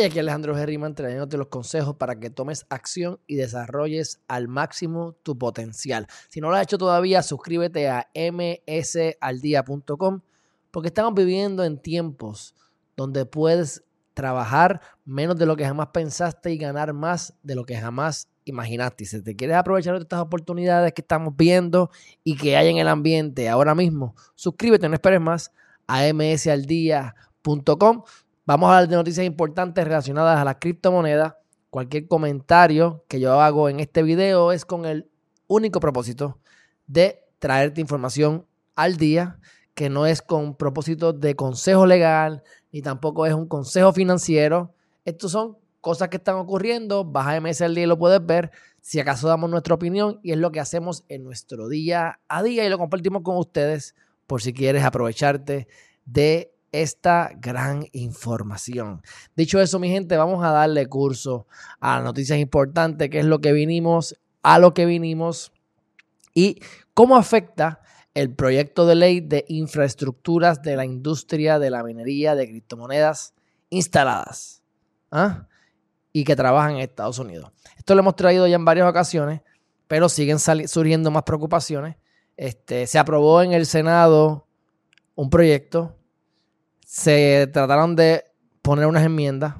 Hey, aquí Alejandro Herriman trayéndote los consejos para que tomes acción y desarrolles al máximo tu potencial. Si no lo has hecho todavía, suscríbete a msaldia.com porque estamos viviendo en tiempos donde puedes trabajar menos de lo que jamás pensaste y ganar más de lo que jamás imaginaste. Si te quieres aprovechar de estas oportunidades que estamos viendo y que hay en el ambiente ahora mismo, suscríbete, no esperes más a msaldia.com. Vamos a hablar de noticias importantes relacionadas a las criptomonedas. Cualquier comentario que yo hago en este video es con el único propósito de traerte información al día, que no es con propósito de consejo legal, ni tampoco es un consejo financiero. Estos son cosas que están ocurriendo. Baja MS al día y lo puedes ver. Si acaso damos nuestra opinión y es lo que hacemos en nuestro día a día y lo compartimos con ustedes por si quieres aprovecharte de esta gran información. Dicho eso, mi gente, vamos a darle curso a noticias importantes, que es lo que vinimos, a lo que vinimos y cómo afecta el proyecto de ley de infraestructuras de la industria de la minería de criptomonedas instaladas ¿ah? y que trabajan en Estados Unidos. Esto lo hemos traído ya en varias ocasiones, pero siguen surgiendo más preocupaciones. Este, se aprobó en el Senado un proyecto se trataron de poner unas enmiendas,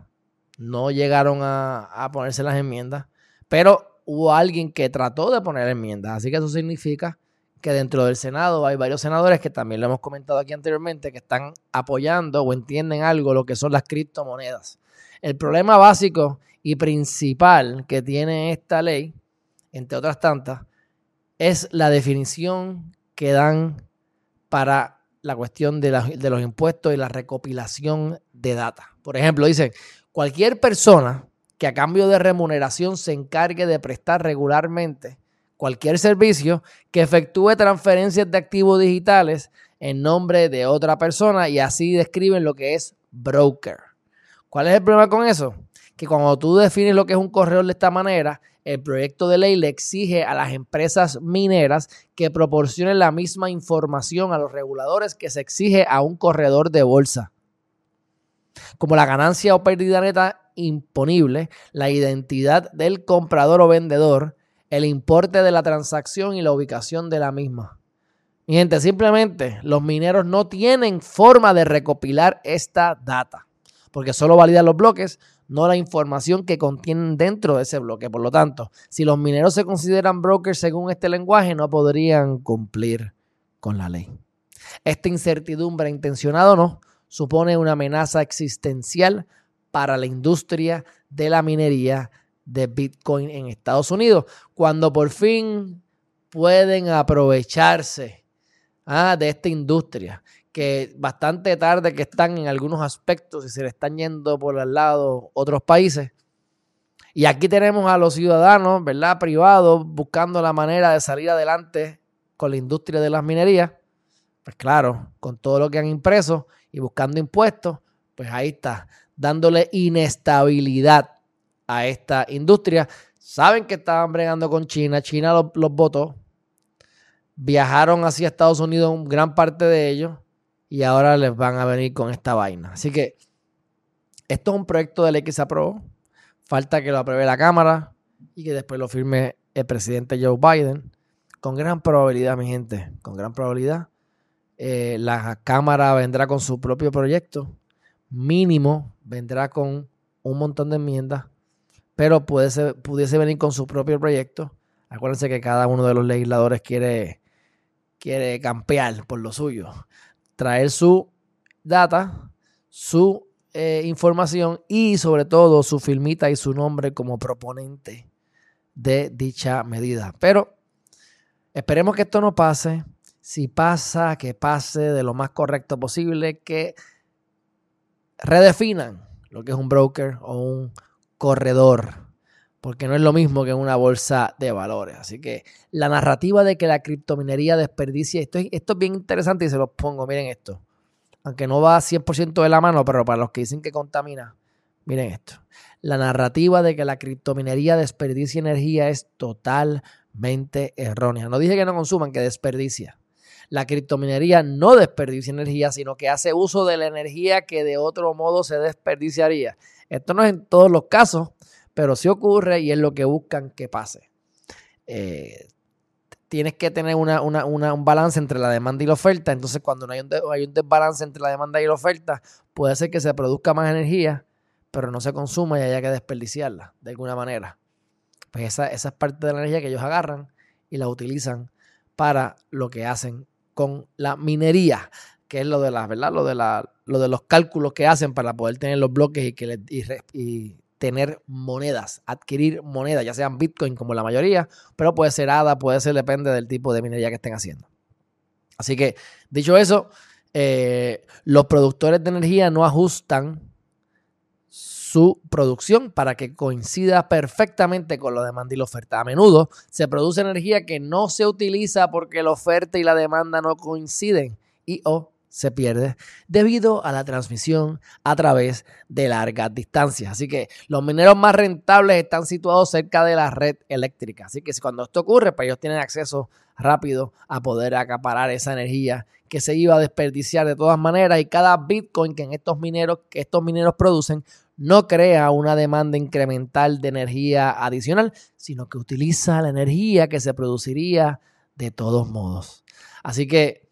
no llegaron a, ponerse las enmiendas, pero hubo alguien que trató de poner enmiendas, así que eso significa que dentro del Senado hay varios senadores que también lo hemos comentado aquí anteriormente, que están apoyando o entienden algo lo que son las criptomonedas. El problema básico y principal que tiene esta ley, entre otras tantas, es la definición que dan para la cuestión de, los impuestos y la recopilación de data. Por ejemplo, dice, cualquier persona que a cambio de remuneración se encargue de prestar regularmente cualquier servicio que efectúe transferencias de activos digitales en nombre de otra persona y así describen lo que es broker. ¿Cuál es el problema con eso? Que cuando tú defines lo que es un corredor de esta manera, el proyecto de ley le exige a las empresas mineras que proporcionen la misma información a los reguladores que se exige a un corredor de bolsa, como la ganancia o pérdida neta imponible, la identidad del comprador o vendedor, el importe de la transacción y la ubicación de la misma. Mi gente, simplemente los mineros no tienen forma de recopilar esta data, porque solo validan los bloques, no la información que contienen dentro de ese bloque. Por lo tanto, si los mineros se consideran brokers según este lenguaje, no podrían cumplir con la ley. Esta incertidumbre, intencionada o no, supone una amenaza existencial para la industria de la minería de Bitcoin en Estados Unidos, cuando por fin pueden aprovecharse ah, de esta industria que bastante tarde que están en algunos aspectos y se le están yendo por al lado otros países. Y aquí tenemos a los ciudadanos, ¿verdad? Privados buscando la manera de salir adelante con la industria de las minerías. Pues claro, con todo lo que han impreso y buscando impuestos, pues ahí está, dándole inestabilidad a esta industria. Saben que estaban bregando con China, China los, los votó, viajaron hacia Estados Unidos gran parte de ellos y ahora les van a venir con esta vaina. Así que esto es un proyecto de ley que se aprobó. Falta que lo apruebe la Cámara y que después lo firme el presidente Joe Biden. Con gran probabilidad, mi gente, con gran probabilidad, eh, la Cámara vendrá con su propio proyecto. Mínimo vendrá con un montón de enmiendas, pero puede pudiese venir con su propio proyecto. Acuérdense que cada uno de los legisladores quiere, quiere campear por lo suyo traer su data, su eh, información y sobre todo su filmita y su nombre como proponente de dicha medida. Pero esperemos que esto no pase. Si pasa, que pase de lo más correcto posible, que redefinan lo que es un broker o un corredor, porque no es lo mismo que una bolsa de valores. Así que la narrativa de que la criptominería desperdicia, esto, esto es bien interesante y se los pongo, miren esto. Aunque no va 100% de la mano, pero para los que dicen que contamina, miren esto. La narrativa de que la criptominería desperdicia energía es totalmente errónea. No dije que no consuman, que desperdicia. La criptominería no desperdicia energía, sino que hace uso de la energía que de otro modo se desperdiciaría. Esto no es en todos los casos, pero sí ocurre y es lo que buscan que pase. Eh, tienes que tener un balance entre la demanda y la oferta. Entonces, cuando no hay un, desbalance entre la demanda y la oferta, puede ser que se produzca más energía, pero no se consuma y haya que desperdiciarla de alguna manera. Pues esa, esa es parte de la energía que ellos agarran y la utilizan para lo que hacen con la minería, que es lo de la, ¿verdad? Lo de la, lo de los cálculos que hacen para poder tener los bloques y que y tener monedas, adquirir monedas, ya sean Bitcoin como la mayoría, pero puede ser ADA, puede ser, depende del tipo de minería que estén haciendo. Así que, dicho eso, eh, los productores de energía no ajustan su producción para que coincida perfectamente con la demanda y la oferta. A menudo se produce energía que no se utiliza porque la oferta y la demanda no coinciden y o se pierde debido a la transmisión a través de largas distancias. Así que los mineros más rentables están situados cerca de la red eléctrica. Así que cuando esto ocurre, pues ellos tienen acceso rápido a poder acaparar esa energía que se iba a desperdiciar de todas maneras y cada Bitcoin que en estos mineros que estos mineros producen no crea una demanda incremental de energía adicional, sino que utiliza la energía que se produciría de todos modos. Así que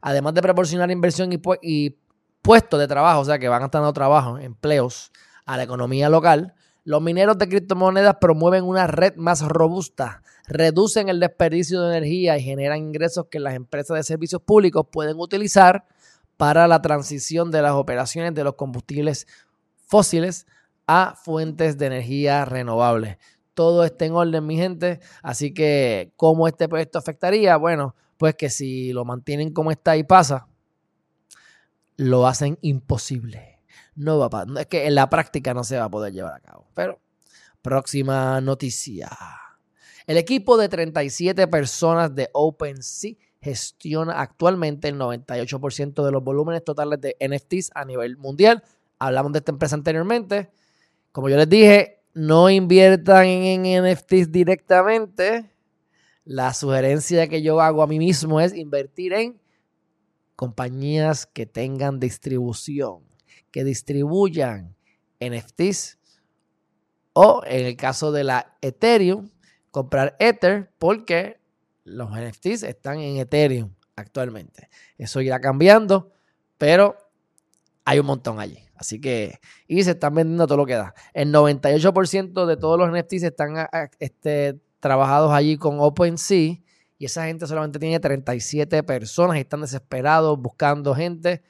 además de proporcionar inversión y, puestos de trabajo, o sea, que van a estar dando trabajo, empleos a la economía local, los mineros de criptomonedas promueven una red más robusta, reducen el desperdicio de energía y generan ingresos que las empresas de servicios públicos pueden utilizar para la transición de las operaciones de los combustibles fósiles a fuentes de energía renovables. Todo está en orden, mi gente. Así que, ¿cómo este proyecto afectaría? Bueno, pues que si lo mantienen como está y pasa, lo hacen imposible. No va a, es que en la práctica no se va a poder llevar a cabo. Pero, próxima noticia. El equipo de 37 personas de OpenSea gestiona actualmente el 98% de los volúmenes totales de NFTs a nivel mundial. Hablamos de esta empresa anteriormente. Como yo les dije, no inviertan en NFTs directamente la sugerencia que yo hago a mí mismo es invertir en compañías que tengan distribución, que distribuyan NFTs o en el caso de la Ethereum, comprar Ether porque los NFTs están en Ethereum actualmente. Eso irá cambiando, pero hay un montón allí. Así que, y se están vendiendo todo lo que da. El 98% de todos los NFTs están este, trabajados allí con OpenSea y esa gente solamente tiene 37 personas y están desesperados buscando gente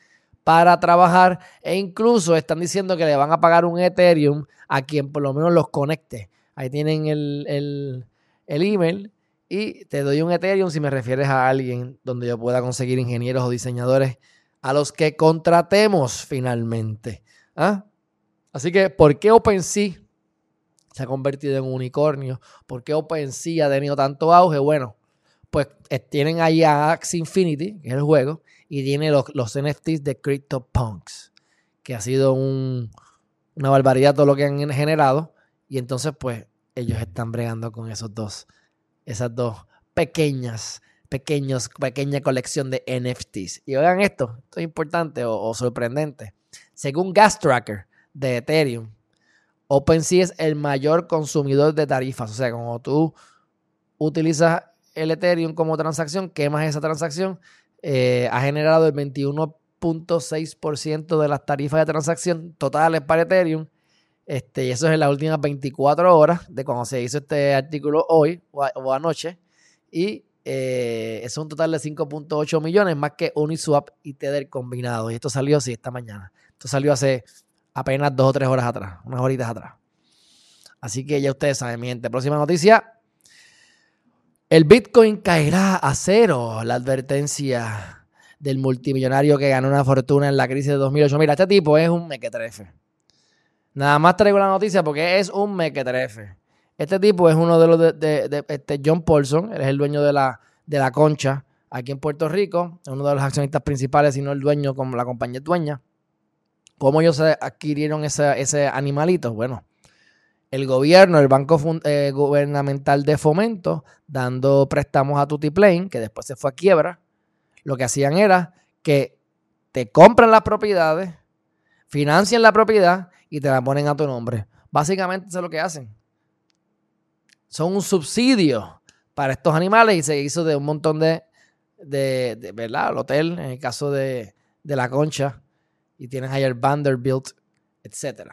para trabajar e incluso están diciendo que le van a pagar un Ethereum a quien por lo menos los conecte. Ahí tienen el, el, el email y te doy un Ethereum si me refieres a alguien donde yo pueda conseguir ingenieros o diseñadores a los que contratemos finalmente. ¿Ah? Así que, ¿por qué OpenSea se ha convertido en un unicornio. ¿Por qué OpenSea ha tenido tanto auge? Bueno, pues eh, tienen ahí a Axie Infinity, que es el juego, y tiene los, NFTs de CryptoPunks, que ha sido una barbaridad todo lo que han generado. Y entonces, pues, ellos están bregando con esos dos, esas dos pequeñas, pequeños, pequeña colección de NFTs. Y oigan esto, esto es importante o, o sorprendente. Según Gas Tracker de Ethereum, OpenSea es el mayor consumidor de tarifas. O sea, cuando tú utilizas el Ethereum como transacción, quemas esa transacción, eh, ha generado el 21.6% de las tarifas de transacción totales para Ethereum. Este, y eso es en las últimas 24 horas de cuando se hizo este artículo hoy o, anoche. Y eh, es un total de 5.8 millones, más que Uniswap y Tether combinados. Y esto salió, sí, esta mañana. Esto salió hace apenas dos o tres horas atrás, unas horitas atrás. Así que ya ustedes saben, mi gente. Próxima noticia. El Bitcoin caerá a cero. La advertencia del multimillonario que ganó una fortuna en la crisis de 2008. Mira, este tipo es un mequetrefe. Nada más traigo la noticia porque es un mequetrefe. Este tipo es uno de los de, este John Paulson, él es el dueño de la, de la concha aquí en Puerto Rico, es uno de los accionistas principales, sino el dueño, como la compañía dueña. ¿Cómo ellos adquirieron ese, animalito? Bueno, el gobierno, el Banco eh, Gubernamental de Fomento, dando préstamos a Tutiplane, que después se fue a quiebra, lo que hacían era que te compran las propiedades, financian la propiedad y te la ponen a tu nombre. Básicamente eso es lo que hacen. Son un subsidio para estos animales y se hizo de un montón de, de, ¿verdad? El hotel, en el caso de, de la concha, y tienes ahí el Vanderbilt, etc.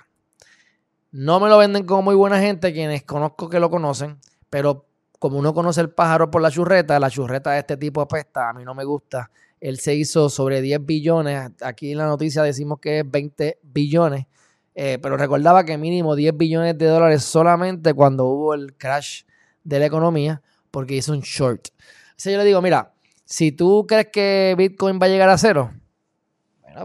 No me lo venden como muy buena gente, quienes conozco que lo conocen, pero como uno conoce el pájaro por la churreta, la churreta de este tipo apesta, a mí no me gusta. Él se hizo sobre 10 billones, aquí en la noticia decimos que es 20 billones, eh, pero recordaba que mínimo 10 billones de dólares solamente cuando hubo el crash de la economía, porque hizo un short. O yo le digo, mira, si tú crees que Bitcoin va a llegar a cero,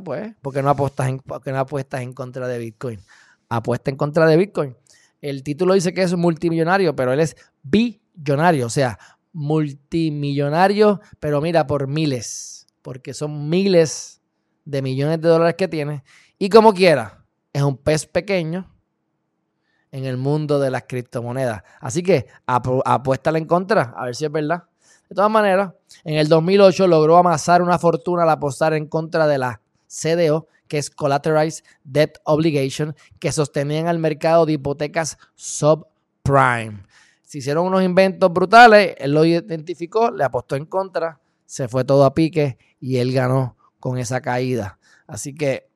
pues, porque no apuestas en, porque no apuestas en contra de Bitcoin? Apuesta en contra de Bitcoin. El título dice que es multimillonario, pero él es billonario, o sea, multimillonario, pero mira, por miles, porque son miles de millones de dólares que tiene. Y como quiera, es un pez pequeño en el mundo de las criptomonedas. Así que apuéstale en contra, a ver si es verdad. De todas maneras, en el 2008 logró amasar una fortuna al apostar en contra de la CDO, que es Collateralized Debt Obligation, que sostenían al mercado de hipotecas subprime. Se hicieron unos inventos brutales, él lo identificó, le apostó en contra, se fue todo a pique y él ganó con esa caída. Así que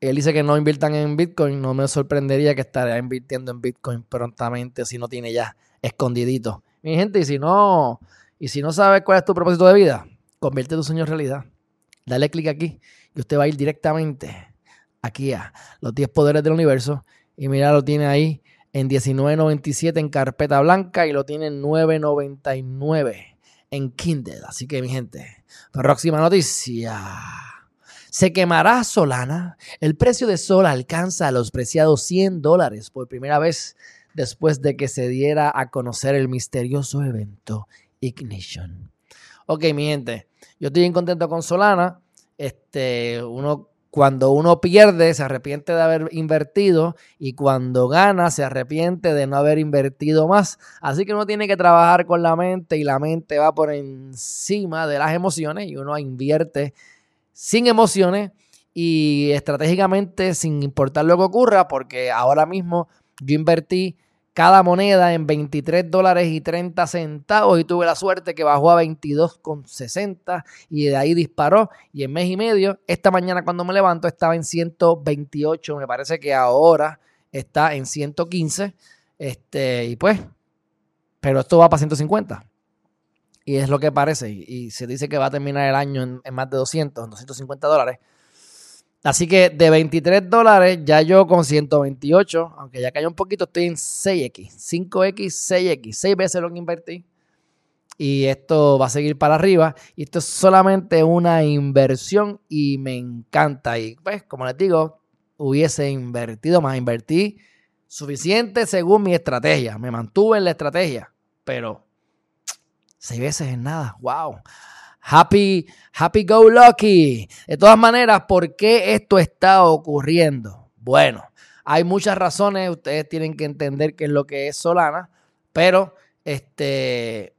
él dice que no inviertan en Bitcoin, no me sorprendería que estaría invirtiendo en Bitcoin prontamente si no tiene ya escondidito. Mi gente, y si no, y si no sabes cuál es tu propósito de vida, convierte tu sueño en realidad. Dale clic aquí y usted va a ir directamente aquí a los 10 poderes del universo y mira, lo tiene ahí en 19.97 en carpeta blanca y lo tiene en 9.99 en Kindle. Así que mi gente, próxima noticia. Se quemará Solana. El precio de Sol alcanza los preciados 100 dólares por primera vez después de que se diera a conocer el misterioso evento Ignition. Ok, mi gente, yo estoy bien contento con Solana. Este, uno, cuando uno pierde, se arrepiente de haber invertido y cuando gana, se arrepiente de no haber invertido más. Así que uno tiene que trabajar con la mente y la mente va por encima de las emociones y uno invierte sin emociones y estratégicamente sin importar lo que ocurra, porque ahora mismo yo invertí cada moneda en 23 dólares y 30 centavos y tuve la suerte que bajó a 22,60 y de ahí disparó y en mes y medio, esta mañana cuando me levanto estaba en 128, me parece que ahora está en 115, este, y pues, pero esto va para 150. Y es lo que parece. Y, se dice que va a terminar el año en, en más de 200, 250 dólares. Así que de 23 dólares, ya yo con 128, aunque ya cayó un poquito, estoy en 6X, 5X, 6X, 6 veces lo que invertí. Y esto va a seguir para arriba. Y esto es solamente una inversión y me encanta. Y pues, como les digo, hubiese invertido más. Invertí suficiente según mi estrategia. Me mantuve en la estrategia. Pero 6 veces es nada. ¡Wow! Happy, happy go lucky. De todas maneras, ¿por qué esto está ocurriendo? Bueno, hay muchas razones. Ustedes tienen que entender qué es lo que es Solana, pero este,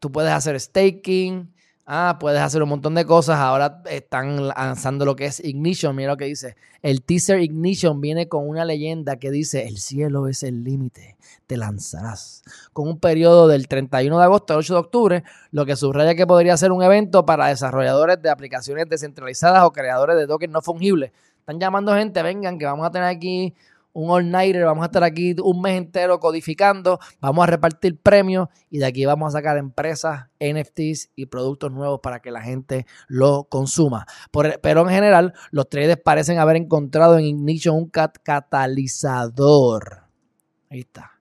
tú puedes hacer staking, Ah, puedes hacer un montón de cosas. Ahora están lanzando lo que es Ignition. Mira lo que dice. El teaser Ignition viene con una leyenda que dice, el cielo es el límite, te lanzarás. Con un periodo del 31 de agosto al 8 de octubre, lo que subraya que podría ser un evento para desarrolladores de aplicaciones descentralizadas o creadores de tokens no fungibles. Están llamando gente, vengan, que vamos a tener aquí un all-nighter, vamos a estar aquí un mes entero codificando, vamos a repartir premios y de aquí vamos a sacar empresas, NFTs y productos nuevos para que la gente lo consuma. pero en general, los traders parecen haber encontrado en Ignition un catalizador. Ahí está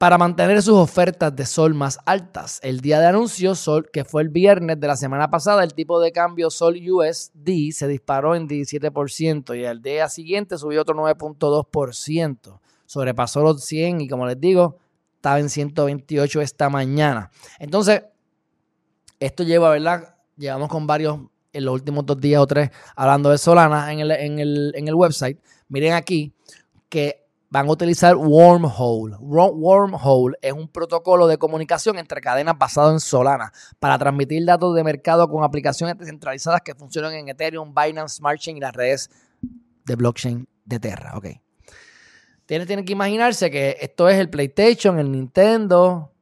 para mantener sus ofertas de sol más altas. El día de anuncio, sol, que fue el viernes de la semana pasada, el tipo de cambio sol USD se disparó en 17% y al día siguiente subió otro 9.2%. Sobrepasó los 100 y como les digo, estaba en 128 esta mañana. Entonces, esto lleva, ¿verdad? Llevamos con varios en los últimos dos días o tres hablando de Solana en el, en el, en el website. Miren aquí que van a utilizar Wormhole. Wormhole es un protocolo de comunicación entre cadenas basado en Solana para transmitir datos de mercado con aplicaciones descentralizadas que funcionan en Ethereum, Binance Smart Chain y las redes de blockchain de Terra. Ok. Tienen, tienen que imaginarse que esto es el PlayStation, el Nintendo,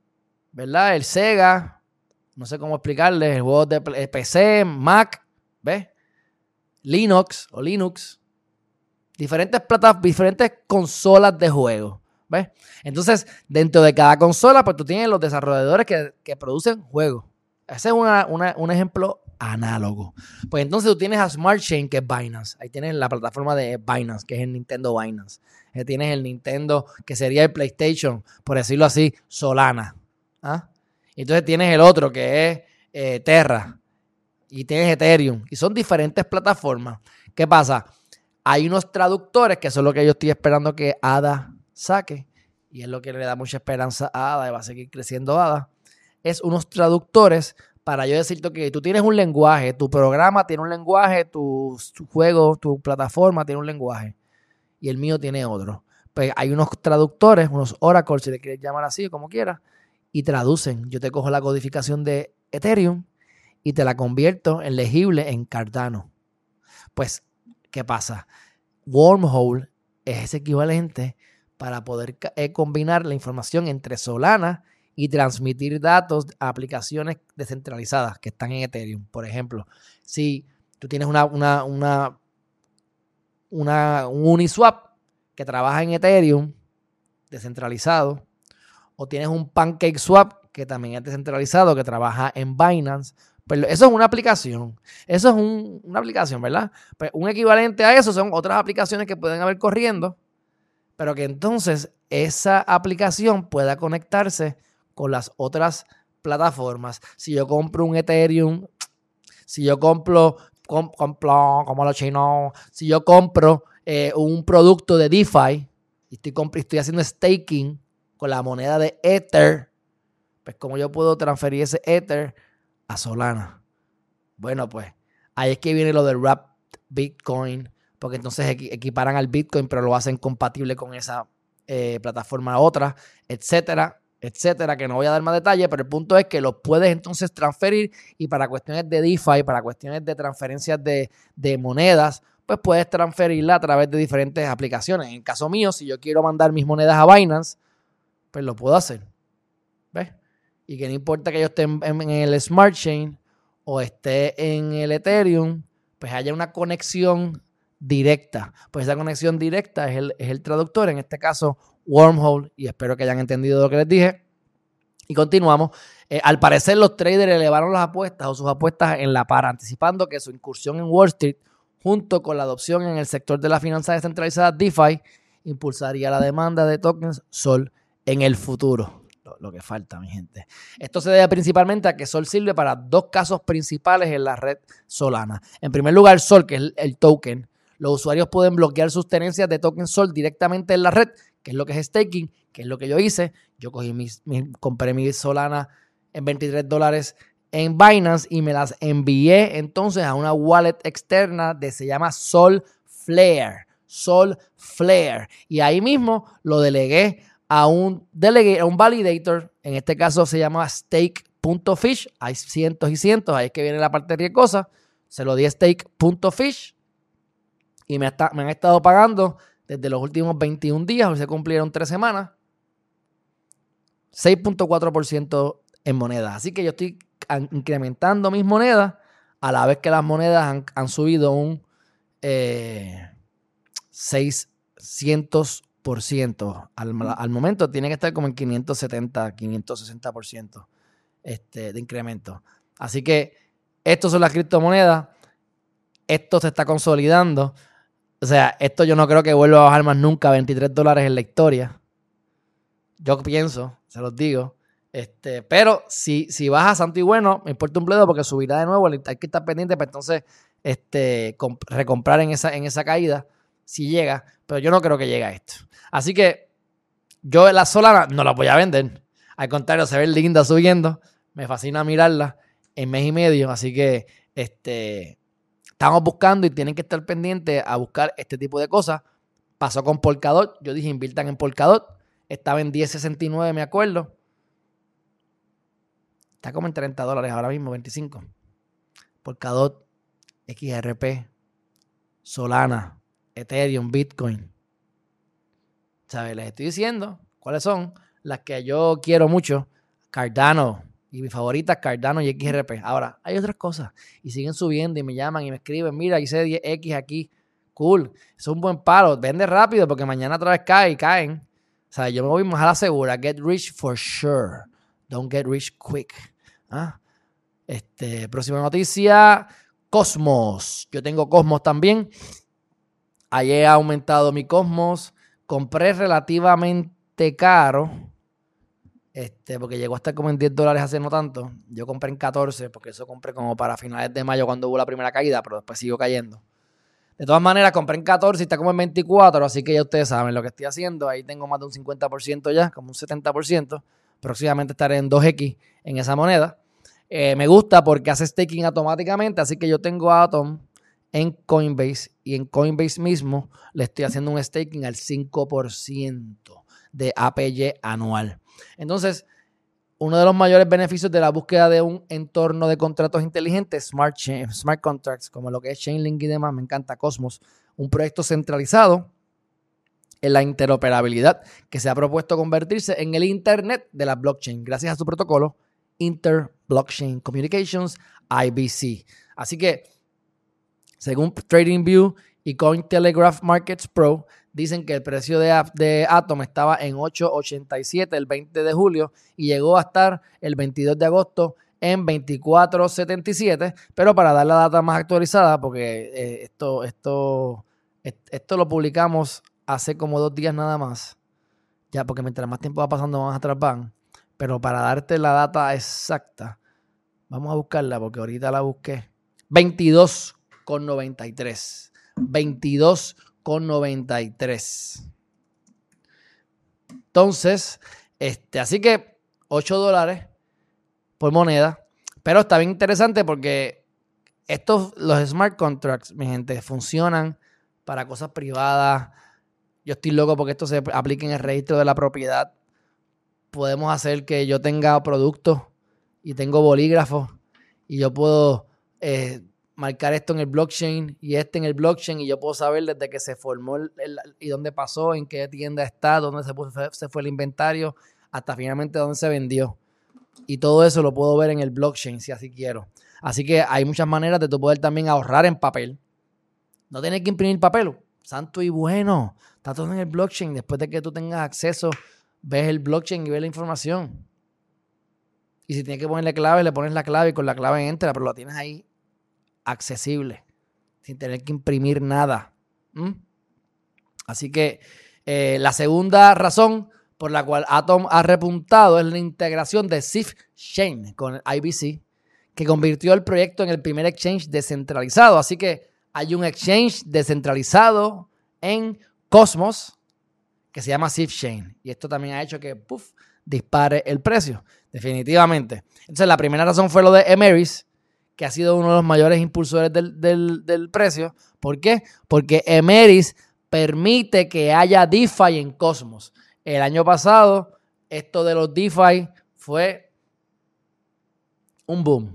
¿verdad? El Sega, no sé cómo explicarles, el juego de PC, Mac, ¿ves? Linux o Linux, diferentes plataformas, diferentes consolas de juego. ¿Ves? Entonces, dentro de cada consola, pues tú tienes los desarrolladores que, producen juegos. Ese es un ejemplo análogo. Pues entonces tú tienes a Smart Chain, que es Binance. Ahí tienes la plataforma de Binance, que es el Nintendo Binance. Ahí tienes el Nintendo, que sería el PlayStation, por decirlo así, Solana. ¿Ah? Entonces tienes el otro, que es eh, Terra. Y tienes Ethereum. Y son diferentes plataformas. ¿Qué pasa? Hay unos traductores que son lo que yo estoy esperando que ADA saque. Y es lo que le da mucha esperanza a ADA y va a seguir creciendo ADA. Es unos traductores para yo decirte que tú tienes un lenguaje, tu programa tiene un lenguaje, tu, juego, tu plataforma tiene un lenguaje. Y el mío tiene otro. Pues hay unos traductores, unos oracles, si le quieres llamar así, como quieras, y traducen. Yo te cojo la codificación de Ethereum y te la convierto en legible en Cardano. Pues ¿Qué pasa? Wormhole es ese equivalente para poder eh, combinar la información entre Solana y transmitir datos a aplicaciones descentralizadas que están en Ethereum. Por ejemplo, si tú tienes una, una, una, una un Uniswap que trabaja en Ethereum descentralizado, o tienes un PancakeSwap que también es descentralizado, que trabaja en Binance, pero eso es una aplicación. Eso es una aplicación, ¿verdad? Pues un equivalente a eso son otras aplicaciones que pueden haber corriendo, pero que entonces esa aplicación pueda conectarse con las otras plataformas. Si yo compro un Ethereum, si yo compro, compro como los chinos, si yo compro eh, un producto de DeFi y estoy, estoy haciendo staking con la moneda de Ether, pues como yo puedo transferir ese Ether a Solana. Bueno, pues ahí es que viene lo del Wrap Bitcoin, porque entonces equiparan al Bitcoin, pero lo hacen compatible con esa eh, plataforma otra, etcétera, etcétera, que no voy a dar más detalles, pero el punto es que lo puedes entonces transferir y para cuestiones de DeFi, para cuestiones de transferencias de, monedas, pues puedes transferirla a través de diferentes aplicaciones. En caso mío, si yo quiero mandar mis monedas a Binance, pues lo puedo hacer. Y que no importa que yo esté en, el Smart Chain o esté en el Ethereum, pues haya una conexión directa. Pues esa conexión directa es el, traductor, en este caso Wormhole, y espero que hayan entendido lo que les dije. Y continuamos. Eh, al parecer los traders elevaron las apuestas o sus apuestas en la par, anticipando que su incursión en Wall Street, junto con la adopción en el sector de la finanzas descentralizadas DeFi, impulsaría la demanda de tokens Sol en el futuro lo, que falta, mi gente. Esto se debe principalmente a que Sol sirve para dos casos principales en la red Solana. En primer lugar, Sol, que es el, token. Los usuarios pueden bloquear sus tenencias de token Sol directamente en la red, que es lo que es staking, que es lo que yo hice. Yo cogí mis, compré mi Solana en 23 dólares en Binance y me las envié entonces a una wallet externa de se llama Sol Flare. Sol Flare. Y ahí mismo lo delegué a un delegate, a un validator, en este caso se llama stake.fish, hay cientos y cientos, ahí es que viene la parte riesgosa, se lo di a stake.fish y me, han estado pagando desde los últimos 21 días, hoy se cumplieron tres semanas, 6.4% en monedas. Así que yo estoy incrementando mis monedas a la vez que las monedas han, subido un eh, 600 al, al, momento tiene que estar como en 570, 560% este, de incremento. Así que estos son las criptomonedas. Esto se está consolidando. O sea, esto yo no creo que vuelva a bajar más nunca 23 dólares en la historia. Yo pienso, se los digo. Este, pero si, si baja santo y bueno, me importa un bledo porque subirá de nuevo. Hay que estar pendiente para entonces este, recomprar en esa, en esa caída si llega. Pero yo no creo que llegue a esto. Así que yo la Solana no la voy a vender. Al contrario, se ve linda subiendo. Me fascina mirarla en mes y medio. Así que este, estamos buscando y tienen que estar pendientes a buscar este tipo de cosas. Pasó con Polkadot. Yo dije, inviertan en Polkadot. Estaba en 10.69, me acuerdo. Está como en 30 dólares ahora mismo, 25. Polkadot, XRP, Solana, Ethereum, Bitcoin. ¿Sabes? Les estoy diciendo cuáles son las que yo quiero mucho. Cardano. Y mi favorita Cardano y XRP. Ahora, hay otras cosas. Y siguen subiendo y me llaman y me escriben, mira, hice 10X aquí. Cool. es un buen palo. Vende rápido porque mañana otra vez cae y caen. O sea, yo me voy más a la segura. Get rich for sure. Don't get rich quick. ¿Ah? Este, próxima noticia. Cosmos. Yo tengo Cosmos también. Ayer ha aumentado mi Cosmos. Compré relativamente caro. Este, porque llegó a estar como en 10 dólares hace no tanto. Yo compré en 14, porque eso compré como para finales de mayo cuando hubo la primera caída, pero después siguió cayendo. De todas maneras, compré en 14 y está como en 24, así que ya ustedes saben lo que estoy haciendo. Ahí tengo más de un 50% ya, como un 70%. Próximamente estaré en 2X en esa moneda. Eh, me gusta porque hace staking automáticamente, así que yo tengo Atom en Coinbase y en Coinbase mismo le estoy haciendo un staking al 5% de APY anual. Entonces, uno de los mayores beneficios de la búsqueda de un entorno de contratos inteligentes, smart, smart contracts, como lo que es Chainlink y demás, me encanta Cosmos, un proyecto centralizado en la interoperabilidad que se ha propuesto convertirse en el Internet de la blockchain gracias a su protocolo Inter Blockchain Communications, IBC. Así que, según TradingView y Cointelegraph Markets Pro, dicen que el precio de, de Atom estaba en 8.87 el 20 de julio y llegó a estar el 22 de agosto en 24.77, pero para dar la data más actualizada, porque eh, esto, esto, esto lo publicamos hace como dos días nada más, ya porque mientras más tiempo va pasando más atrás van, pero para darte la data exacta, vamos a buscarla porque ahorita la busqué, 22,93, 22 con 93. Entonces, este, así que 8 dólares por moneda. Pero está bien interesante porque estos, los smart contracts, mi gente, funcionan para cosas privadas. Yo estoy loco porque esto se aplique en el registro de la propiedad. Podemos hacer que yo tenga productos y tengo bolígrafos y yo puedo eh, marcar esto en el blockchain y este en el blockchain y yo puedo saber desde que se formó y dónde pasó, en qué tienda está, dónde se, se fue el inventario, hasta finalmente dónde se vendió. Y todo eso lo puedo ver en el blockchain si así quiero. Así que hay muchas maneras de tú poder también ahorrar en papel. No tienes que imprimir papel. Santo y bueno. Está todo en el blockchain. Después de que tú tengas acceso, ves el blockchain y ves la información. Y si tienes que ponerle clave, le pones la clave y con la clave entra, pero lo tienes ahí accesible, sin tener que imprimir nada. Así que eh, la segunda razón por la cual Atom ha repuntado es la integración de SIF Chain con IBC, que convirtió el proyecto en el primer exchange descentralizado. Así que hay un exchange descentralizado en Cosmos que se llama SIF Chain. Y esto también ha hecho que puff, dispare el precio, definitivamente. Entonces, la primera razón fue lo de Emeris, que ha sido uno de los mayores impulsores del, precio. ¿Por qué? Porque Emeris permite que haya DeFi en Cosmos. El año pasado, esto de los DeFi fue un boom.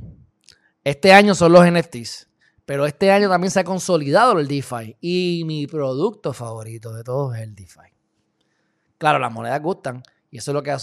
Este año son los NFTs. Pero este año también se ha consolidado el DeFi. Y mi producto favorito de todos es el DeFi. Claro, las monedas gustan. Y eso es lo que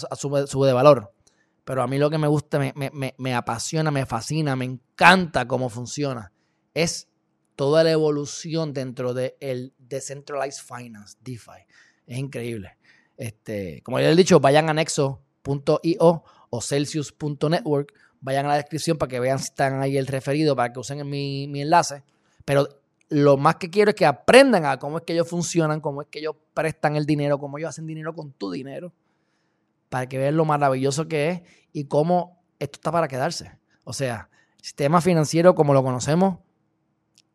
sube de valor. Pero a mí lo que me gusta, me, apasiona, me fascina, me encanta cómo funciona. Es toda la evolución dentro del de Decentralized Finance, DeFi. Es increíble. Este, como ya he dicho, vayan a nexo.io o celsius.network. Vayan a la descripción para que vean si están ahí el referido, para que usen mi, mi enlace. Pero lo más que quiero es que aprendan a cómo es que ellos funcionan, cómo es que ellos prestan el dinero, cómo ellos hacen dinero con tu dinero para que vean lo maravilloso que es y cómo esto está para quedarse. O sea, el sistema financiero como lo conocemos,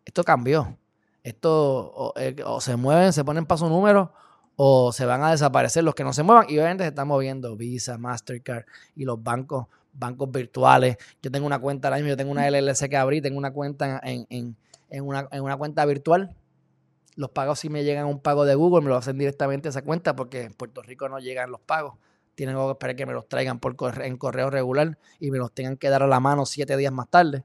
esto cambió. Esto eh, o, se mueven, se ponen paso número o se van a desaparecer los que no se muevan y obviamente se están moviendo Visa, Mastercard y los bancos, bancos virtuales. Yo tengo una cuenta ahora mismo, yo tengo una LLC que abrí, tengo una cuenta en, una, en una cuenta virtual Los pagos si me llegan un pago de Google, me lo hacen directamente a esa cuenta porque en Puerto Rico no llegan los pagos. Tienen que esperar que me los traigan por en correo regular y me los tengan que dar a la mano siete días más tarde.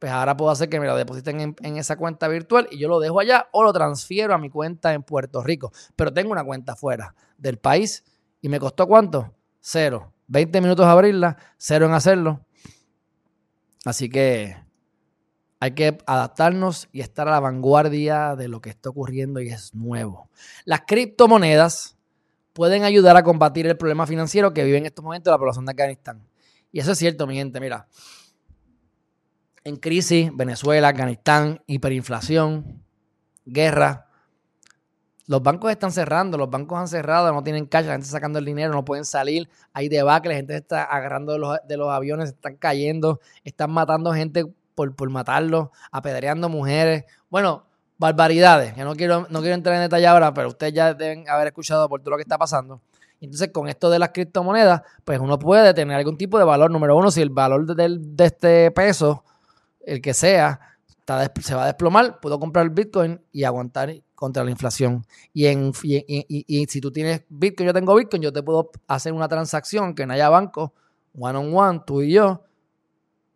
Pues ahora puedo hacer que me lo depositen en, en esa cuenta virtual y yo lo dejo allá o lo transfiero a mi cuenta en Puerto Rico. Pero tengo una cuenta fuera del país y me costó cuánto? Cero. 20 minutos abrirla, cero en hacerlo. Así que hay que adaptarnos y estar a la vanguardia de lo que está ocurriendo y es nuevo. Las criptomonedas pueden ayudar a combatir el problema financiero que vive en estos momentos la población de Afganistán. Y eso es cierto, mi gente. Mira, en crisis, Venezuela, Afganistán, hiperinflación, guerra. Los bancos están cerrando, los bancos han cerrado, no tienen cash, la gente está sacando el dinero, no pueden salir, hay debacle, la gente está agarrando de los, de los aviones, están cayendo, están matando gente por, por matarlos, apedreando mujeres. Bueno, barbaridades, que no quiero, no quiero entrar en detalle ahora, pero ustedes ya deben haber escuchado por todo lo que está pasando. Entonces, con esto de las criptomonedas, pues uno puede tener algún tipo de valor. Número uno, si el valor de, de este peso, el que sea, se va a desplomar, puedo comprar el Bitcoin y aguantar contra la inflación. Y, en, y, si tú tienes Bitcoin, yo tengo Bitcoin, yo te puedo hacer una transacción que no haya banco, one on one, tú y yo,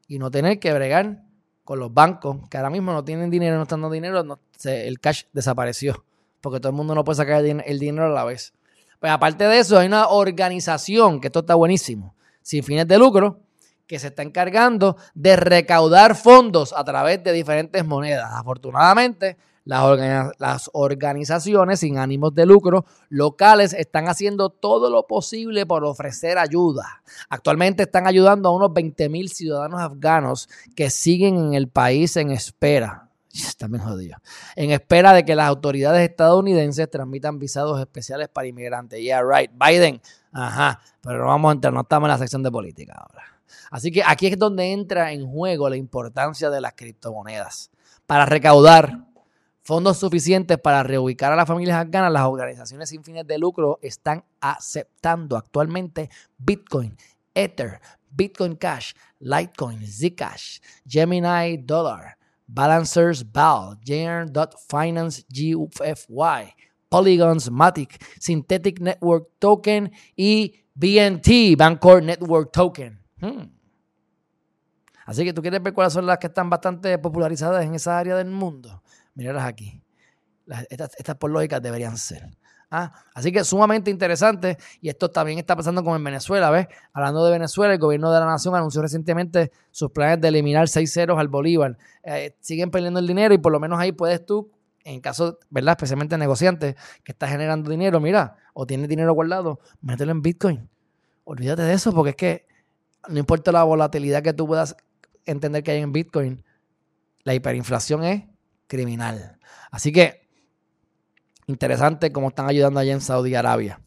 y no tener que bregar con los bancos, que ahora mismo no tienen dinero, no están dando dinero, el cash desapareció, porque todo el mundo no puede sacar el, dinero a la vez. Pues aparte de eso, hay una organización, que esto está buenísimo, sin fines de lucro, que se está encargando de recaudar fondos a través de diferentes monedas. Afortunadamente, las, organizaciones sin ánimos de lucro locales están haciendo todo lo posible por ofrecer ayuda. Actualmente están ayudando a unos 20 mil ciudadanos afganos que siguen en el país en espera. Bien jodido. En espera de que las autoridades estadounidenses transmitan visados especiales para inmigrantes. Yeah, right. Biden. Ajá. Pero no vamos a entrar, no estamos en la sección de política ahora. Así que aquí es donde entra en juego la importancia de las criptomonedas. Para recaudar fondos suficientes para reubicar a las familias afganas, las organizaciones sin fines de lucro están aceptando actualmente Bitcoin, Ether, Bitcoin Cash, Litecoin, Zcash, Gemini Dollar, Balancers BAL, Finance GFY, Polygons Matic, Synthetic Network Token y BNT, Bancor Network Token. Hmm. Así que tú quieres ver cuáles son las que están bastante popularizadas en esa área del mundo. Míralas aquí. estas, por lógica deberían ser. Ah, así que sumamente interesante. Y esto también está pasando como en Venezuela, ¿ves? Hablando de Venezuela, el gobierno de la nación anunció recientemente sus planes de eliminar seis ceros al Bolívar. Eh, siguen perdiendo el dinero y por lo menos ahí puedes tú, en caso, ¿verdad? Especialmente negociante que está generando dinero, mira, o tiene dinero guardado, mételo en Bitcoin. Olvídate de eso porque es que no importa la volatilidad que tú puedas entender que hay en Bitcoin, la hiperinflación es criminal. Así que, interesante cómo están ayudando allá en Saudi Arabia.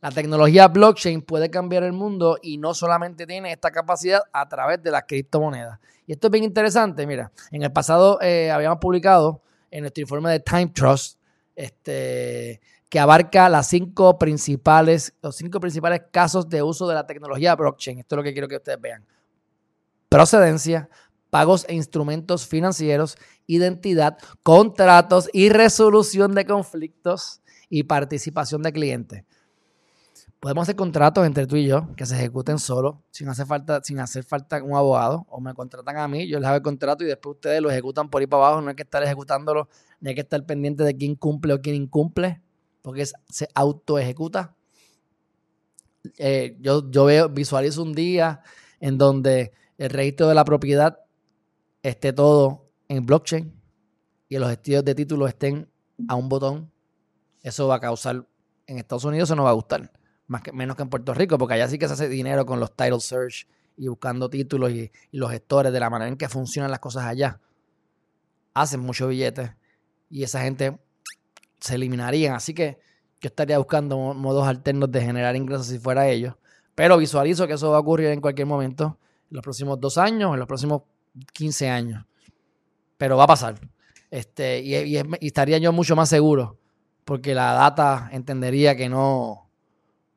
La tecnología blockchain puede cambiar el mundo y no solamente tiene esta capacidad a través de las criptomonedas. Y esto es bien interesante. Mira, en el pasado eh, habíamos publicado en nuestro informe de Time Trust este, que abarca las cinco principales, los cinco principales casos de uso de la tecnología blockchain. Esto es lo que quiero que ustedes vean. Procedencia, pagos e instrumentos financieros, identidad, contratos y resolución de conflictos y participación de clientes. Podemos hacer contratos entre tú y yo que se ejecuten solo, sin hacer falta, sin hacer falta un abogado, o me contratan a mí, yo les hago el contrato y después ustedes lo ejecutan por ahí para abajo, no hay que estar ejecutándolo, ni hay que estar pendiente de quién cumple o quién incumple, porque se auto ejecuta. Eh, yo, yo veo, visualizo un día en donde el registro de la propiedad esté todo en blockchain y los estudios de título estén a un botón, eso va a causar, en Estados Unidos eso no va a gustar, más que, menos que en Puerto Rico, porque allá sí que se hace dinero con los title search y buscando títulos y, los gestores de la manera en que funcionan las cosas allá. Hacen muchos billetes y esa gente se eliminarían. Así que yo estaría buscando modos alternos de generar ingresos si fuera ellos. Pero visualizo que eso va a ocurrir en cualquier momento, en los próximos dos años, en los próximos 15 años. Pero va a pasar. Este, y, estaría yo mucho más seguro, porque la data entendería que no,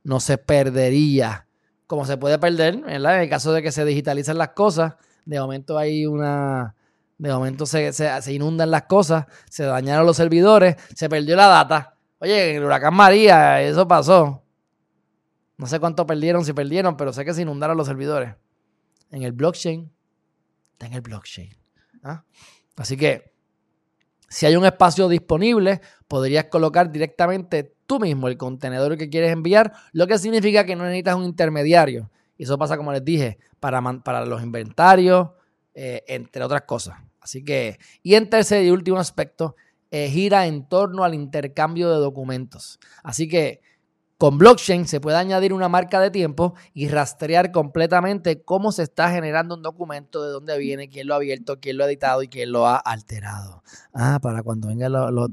no se perdería como se puede perder, En el caso de que se digitalicen las cosas, de momento hay una de momento se, se, inundan las cosas, se dañaron los servidores, se perdió la data. Oye, el huracán María, eso pasó. No sé cuánto perdieron, si perdieron, pero sé que se inundaron los servidores. En el blockchain, está en el blockchain. ¿ah? Así que, si hay un espacio disponible, podrías colocar directamente tú mismo el contenedor que quieres enviar, lo que significa que no necesitas un intermediario. Y eso pasa, como les dije, para, para los inventarios, eh, entre otras cosas. Así que, y en tercer y último aspecto, eh, gira en torno al intercambio de documentos. Así que con blockchain se puede añadir una marca de tiempo y rastrear completamente cómo se está generando un documento, de dónde viene, quién lo ha abierto, quién lo ha editado y quién lo ha alterado. Ah, para cuando vengan los, los,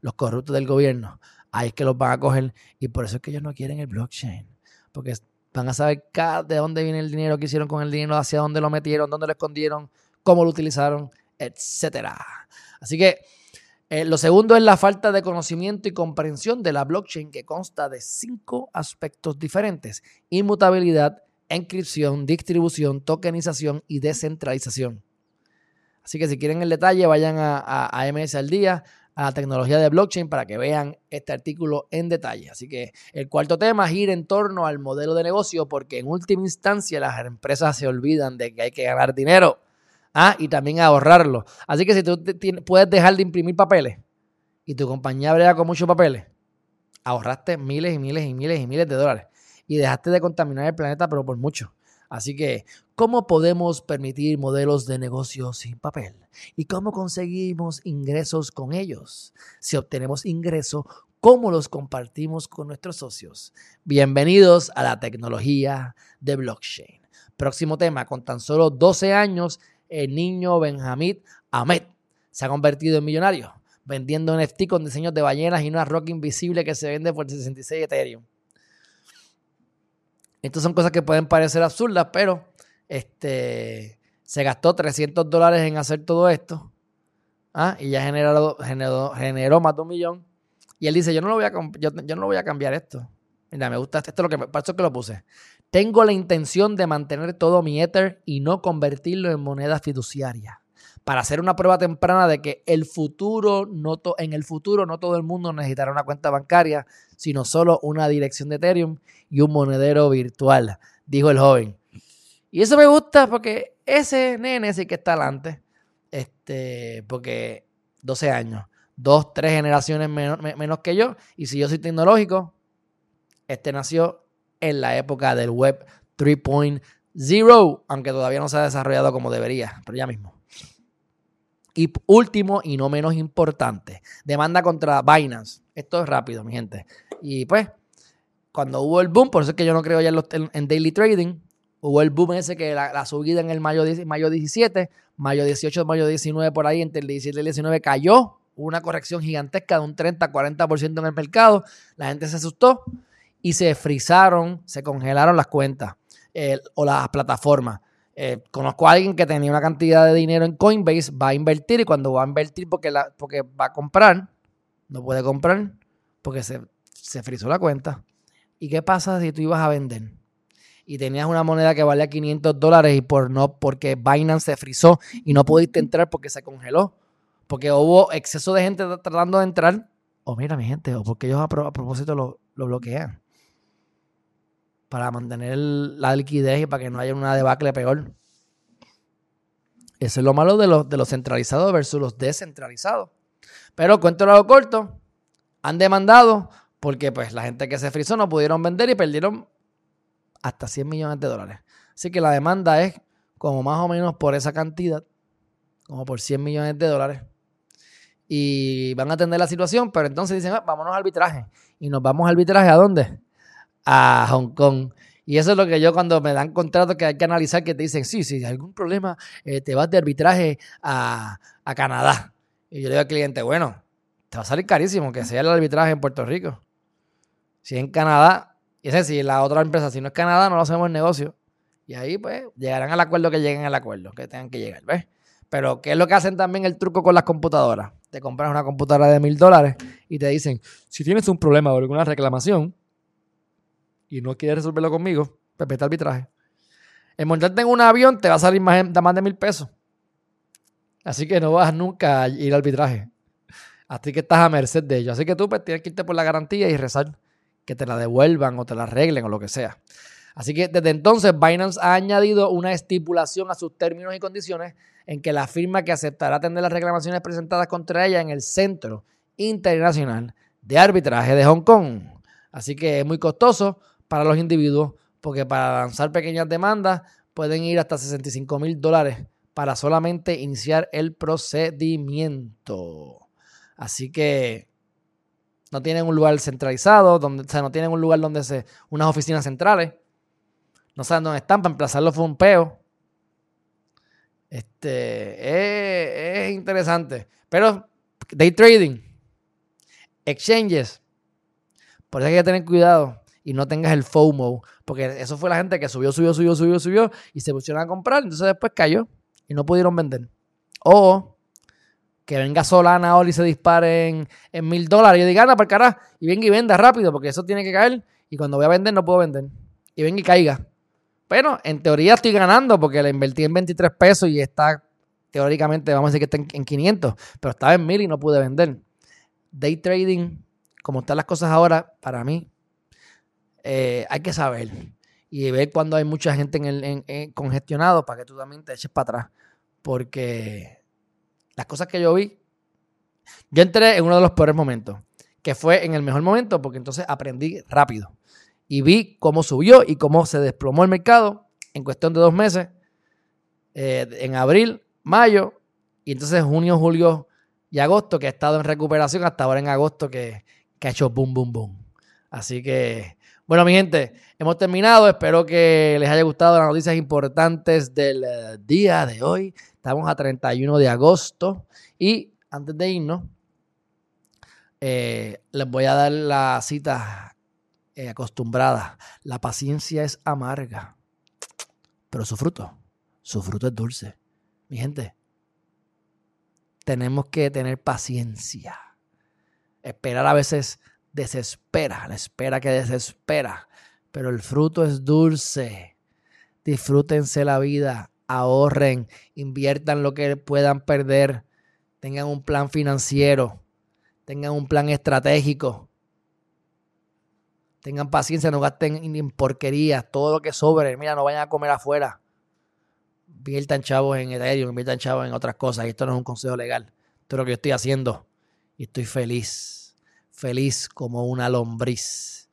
los corruptos del gobierno, ahí es que los van a coger y por eso es que ellos no quieren el blockchain, porque van a saber de dónde viene el dinero que hicieron con el dinero, hacia dónde lo metieron, dónde lo escondieron, cómo lo utilizaron, etcétera. Así que eh, lo segundo es la falta de conocimiento y comprensión de la blockchain que consta de cinco aspectos diferentes. Inmutabilidad, encripción, distribución, tokenización y descentralización. Así que si quieren el detalle, vayan a, a, MS al día, a la tecnología de blockchain para que vean este artículo en detalle. Así que el cuarto tema gira en torno al modelo de negocio porque en última instancia las empresas se olvidan de que hay que ganar dinero. Ah, y también ahorrarlo. Así que si tú puedes dejar de imprimir papeles y tu compañía brega con muchos papeles, ahorraste miles y miles y miles y miles de dólares y dejaste de contaminar el planeta, pero por mucho. Así que, ¿cómo podemos permitir modelos de negocio sin papel? ¿Y cómo conseguimos ingresos con ellos? Si obtenemos ingresos, ¿cómo los compartimos con nuestros socios? Bienvenidos a la tecnología de blockchain. Próximo tema, con tan solo 12 años, el niño Benjamín Ahmed se ha convertido en millonario, vendiendo NFT con diseños de ballenas y una roca invisible que se vende por 66 Ethereum. Estas son cosas que pueden parecer absurdas, pero este, se gastó 300 dólares en hacer todo esto ¿ah? y ya generó, más de un millón. Y él dice, yo no, lo voy a, yo, no voy a cambiar esto. Mira, me gusta esto, es lo que me, para eso que lo puse. Tengo la intención de mantener todo mi Ether y no convertirlo en moneda fiduciaria. Para hacer una prueba temprana de que el futuro no en el futuro no todo el mundo necesitará una cuenta bancaria, sino solo una dirección de Ethereum y un monedero virtual, dijo el joven. Y eso me gusta porque ese nene sí que está adelante. Este, porque 12 años, dos, tres generaciones menos que yo. Y si yo soy tecnológico, este nació en la época del web 3.0, aunque todavía no se ha desarrollado como debería, pero ya mismo. Y último y no menos importante, demanda contra Binance. Esto es rápido, mi gente. Y pues, cuando hubo el boom, por eso es que yo no creo ya en, daily trading, hubo el boom ese que la, subida en el mayo, mayo 17, mayo 18, mayo 19, por ahí, entre el 17 y el 19 cayó, una corrección gigantesca de un 30-40% en el mercado, la gente se asustó y se frizaron, se congelaron las cuentas eh, o las plataformas. Eh, conozco a alguien que tenía una cantidad de dinero en Coinbase, va a invertir y cuando va a invertir porque, porque va a comprar, no puede comprar porque se, se frizó la cuenta. ¿Y qué pasa si tú ibas a vender? Y tenías una moneda que valía 500 dólares y por no, porque Binance se frizó y no pudiste entrar porque se congeló. Porque hubo exceso de gente tratando de entrar. O mira, mi gente, o porque ellos a, propósito lo, lo bloquean para mantener la liquidez y para que no haya una debacle peor. Eso es lo malo de los, de centralizados versus los descentralizados. Pero cuento lo corto, han demandado porque pues la gente que se frizó no pudieron vender y perdieron hasta 100 millones de dólares. Así que la demanda es como más o menos por esa cantidad, como por 100 millones de dólares. Y van a atender la situación, pero entonces dicen, ah, vámonos al arbitraje. Y nos vamos al arbitraje a dónde? A Hong Kong. Y eso es lo que yo cuando me dan contratos que hay que analizar, que te dicen, sí, si hay algún problema, eh, te vas de arbitraje a, Canadá. Y yo le digo al cliente, bueno, te va a salir carísimo que sea el arbitraje en Puerto Rico. Si es en Canadá, y ese si la otra empresa, si no es Canadá, no lo hacemos el negocio. Y ahí pues llegarán al acuerdo que lleguen al acuerdo, que tengan que llegar, ¿ves? Pero ¿qué es lo que hacen también el truco con las computadoras? Te compras una computadora de mil dólares y te dicen, si tienes un problema o alguna reclamación, y no quieres resolverlo conmigo, pues arbitraje. El montarte en un avión te va a salir más, de más de mil pesos. Así que no vas nunca a ir al arbitraje. Así que estás a merced de ellos. Así que tú pues, tienes que irte por la garantía y rezar que te la devuelvan o te la arreglen o lo que sea. Así que desde entonces Binance ha añadido una estipulación a sus términos y condiciones en que la firma que aceptará atender las reclamaciones presentadas contra ella en el Centro Internacional de Arbitraje de Hong Kong. Así que es muy costoso para los individuos porque para lanzar pequeñas demandas pueden ir hasta 65 mil dólares para solamente iniciar el procedimiento. Así que no tienen un lugar centralizado, donde, o sea, no tienen un lugar donde se, unas oficinas centrales. No saben dónde están, para emplazarlo fue un peo. Este, es, interesante. Pero, day trading, exchanges, por eso hay que tener cuidado y no tengas el FOMO, porque eso fue la gente que subió, subió, subió, subió, subió y se pusieron a comprar, entonces después cayó y no pudieron vender. O que venga Solana ahora y se dispare en, mil dólares. Yo diga, anda para carajo, y venga y venda rápido, porque eso tiene que caer. Y cuando voy a vender, no puedo vender. Y venga y caiga. Bueno, en teoría estoy ganando porque le invertí en 23 pesos y está, teóricamente, vamos a decir que está en, 500, pero estaba en 1000 y no pude vender. Day trading, como están las cosas ahora, para mí, eh, hay que saber y ver cuando hay mucha gente en el congestionado para que tú también te eches para atrás. Porque las cosas que yo vi, yo entré en uno de los peores momentos, que fue en el mejor momento porque entonces aprendí rápido y vi cómo subió y cómo se desplomó el mercado en cuestión de dos meses, eh, en abril, mayo, y entonces junio, julio y agosto, que ha estado en recuperación hasta ahora en agosto, que, que ha hecho boom, boom, boom. Así que, bueno, mi gente, hemos terminado. Espero que les haya gustado las noticias importantes del eh, día de hoy. Estamos a 31 de agosto y antes de irnos, eh, les voy a dar la cita eh, acostumbrada. La paciencia es amarga, pero su fruto, su fruto es dulce. Mi gente, tenemos que tener paciencia. Esperar a veces desespera, la espera que desespera, pero el fruto es dulce. Disfrútense la vida, ahorren, inviertan lo que puedan perder, tengan un plan financiero, tengan un plan estratégico. Tengan paciencia, no gasten en porquerías, todo lo que sobre. Mira, no vayan a comer afuera. Inviertan chavos en Ethereum, inviertan chavos en otras cosas. Y esto no es un consejo legal. Esto es lo que yo estoy haciendo. Y estoy feliz. Feliz como una lombriz.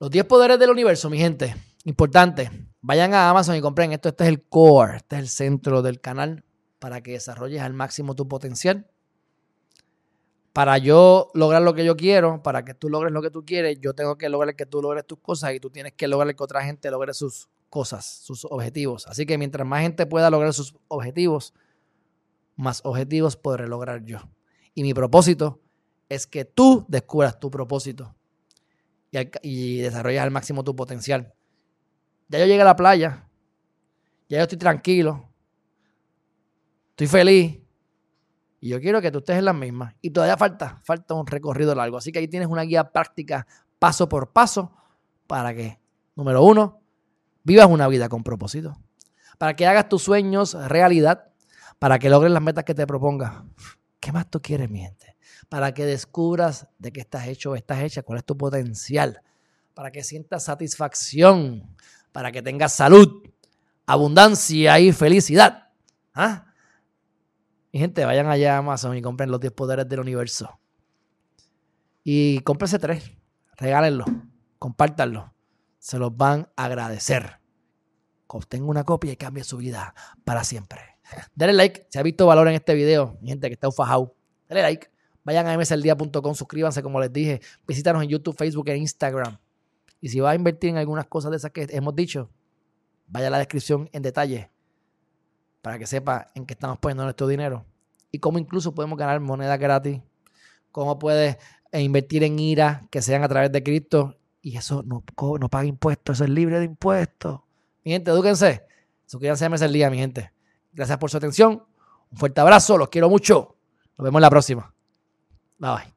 Los 10 poderes del universo, mi gente. Importante, vayan a Amazon y compren esto. Este es el core, este es el centro del canal para que desarrolles al máximo tu potencial. Para yo lograr lo que yo quiero, para que tú logres lo que tú quieres, yo tengo que lograr que tú logres tus cosas y tú tienes que lograr que otra gente logre sus cosas, sus objetivos. Así que mientras más gente pueda lograr sus objetivos, más objetivos podré lograr yo. Y mi propósito es que tú descubras tu propósito y, desarrolles al máximo tu potencial. Ya yo llegué a la playa. Ya yo estoy tranquilo. Estoy feliz. Y yo quiero que tú estés en las mismas. Y todavía falta, falta un recorrido largo. Así que ahí tienes una guía práctica paso por paso para que, número uno, vivas una vida con propósito. Para que hagas tus sueños realidad. Para que logres las metas que te propongas. ¿Qué más tú quieres, mi gente? Para que descubras de qué estás hecho o estás hecha, cuál es tu potencial. Para que sientas satisfacción para que tengas salud, abundancia y felicidad. ¿Ah? Mi gente, vayan allá a Amazon y compren los 10 poderes del universo. Y cómprense tres, regálenlo, compártanlo. Se los van a agradecer. Obtenga una copia y cambie su vida para siempre. Dale like si ha visto valor en este video. Mi gente que está ufajado. Dale like. Vayan a msaldía.com, suscríbanse como les dije. Visítanos en YouTube, Facebook e Instagram. Y si vas a invertir en algunas cosas de esas que hemos dicho, vaya a la descripción en detalle para que sepa en qué estamos poniendo nuestro dinero y cómo incluso podemos ganar moneda gratis, cómo puedes eh, invertir en IRA que sean a través de cripto y eso no, no paga impuestos, eso es libre de impuestos. Mi gente, edúquense. Suscríbanse a Día, mi gente. Gracias por su atención. Un fuerte abrazo, los quiero mucho. Nos vemos la próxima. Bye.